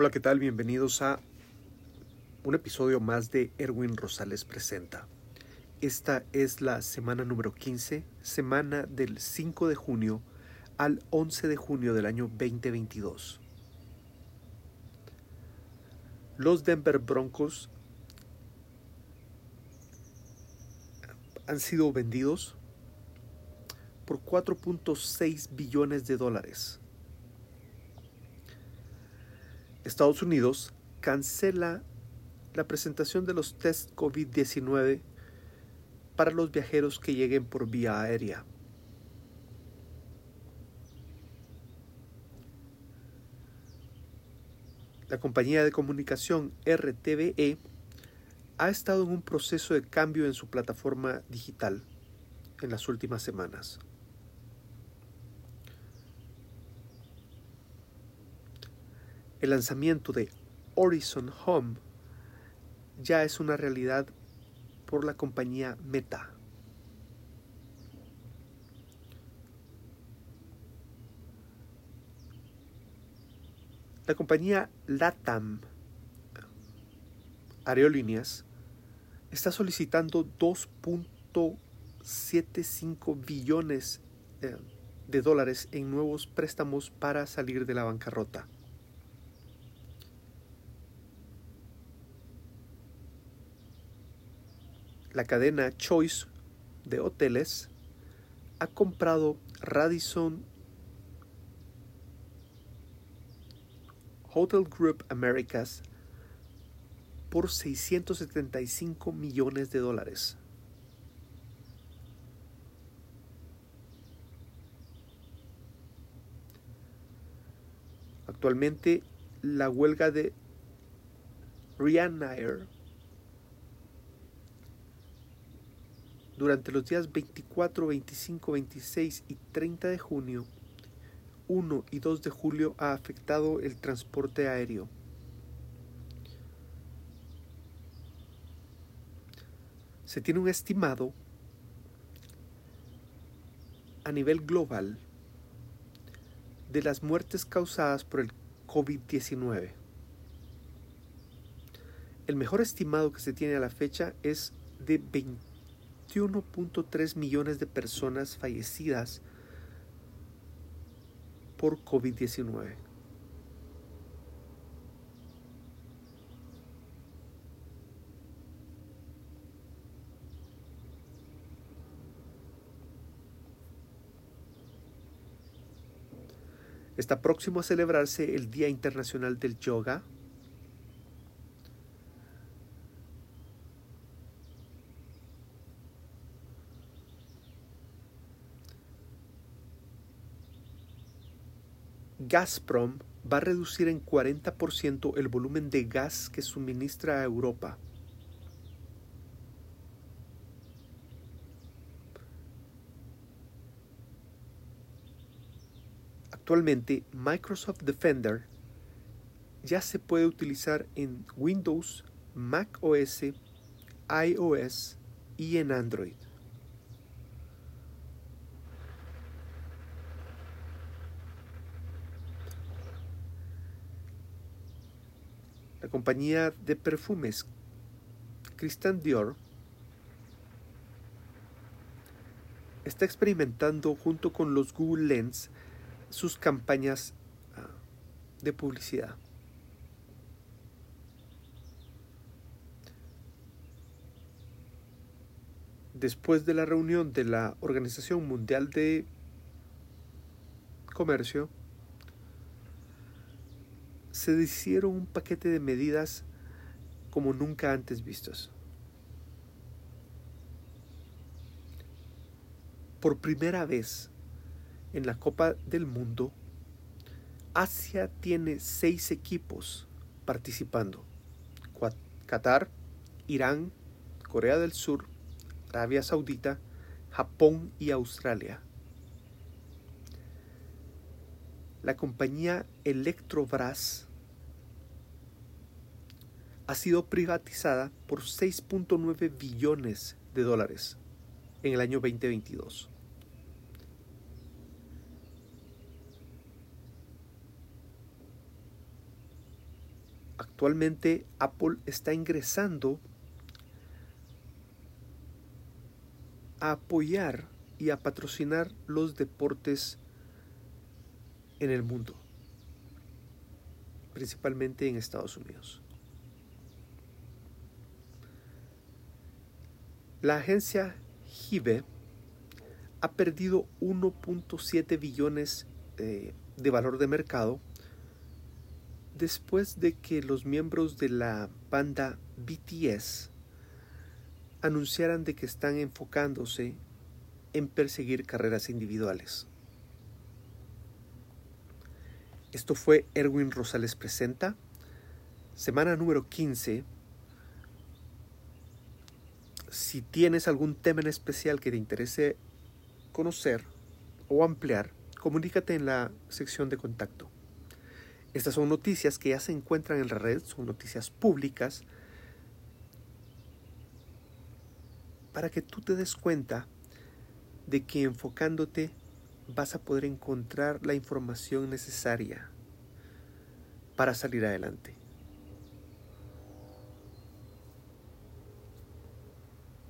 Hola, ¿qué tal? Bienvenidos a un episodio más de Erwin Rosales Presenta. Esta es la semana número 15, semana del 5 de junio al 11 de junio del año 2022. Los Denver Broncos han sido vendidos por 4.6 billones de dólares. Estados Unidos cancela la presentación de los test COVID-19 para los viajeros que lleguen por vía aérea. La compañía de comunicación RTVE ha estado en un proceso de cambio en su plataforma digital en las últimas semanas. El lanzamiento de Horizon Home ya es una realidad por la compañía Meta. La compañía LATAM Aerolíneas está solicitando 2.75 billones de dólares en nuevos préstamos para salir de la bancarrota. La cadena Choice de hoteles ha comprado Radisson Hotel Group Americas por 675 millones de dólares. Actualmente la huelga de Ryanair durante los días 24, 25, 26 y 30 de junio, 1 y 2 de julio ha afectado el transporte aéreo. se tiene un estimado a nivel global de las muertes causadas por el COVID-19. El mejor estimado que se tiene a la fecha es de 21.3 millones de personas fallecidas por COVID-19. Está próximo a celebrarse el Día Internacional del Yoga. Gazprom va a reducir en 40% el volumen de gas que suministra a Europa. Actualmente Microsoft Defender ya se puede utilizar en Windows, Mac OS, iOS y en Android. La compañía de perfumes Christian Dior está experimentando junto con los Google Lens sus campañas ah, de publicidad. Después de la reunión de la Organización Mundial de Comercio, se hicieron un paquete de medidas como nunca antes vistos. Por primera vez, en la Copa del Mundo, Asia tiene seis equipos participando. Qatar, Irán, Corea del Sur, Arabia Saudita, Japón y Australia. La compañía Electrobras ha sido privatizada por 6.9 billones de dólares en el año 2022. Actualmente Apple está ingresando a apoyar y a patrocinar los deportes en el mundo, principalmente en Estados Unidos. La agencia GIBE ha perdido 1.7 billones eh, de valor de mercado después de que los miembros de la banda BTS anunciaran de que están enfocándose en perseguir carreras individuales. Esto fue Erwin Rosales Presenta, semana número 15. Si tienes algún tema en especial que te interese conocer o ampliar, comunícate en la sección de contacto. Estas son noticias que ya se encuentran en la red, son noticias públicas, para que tú te des cuenta de que enfocándote vas a poder encontrar la información necesaria para salir adelante.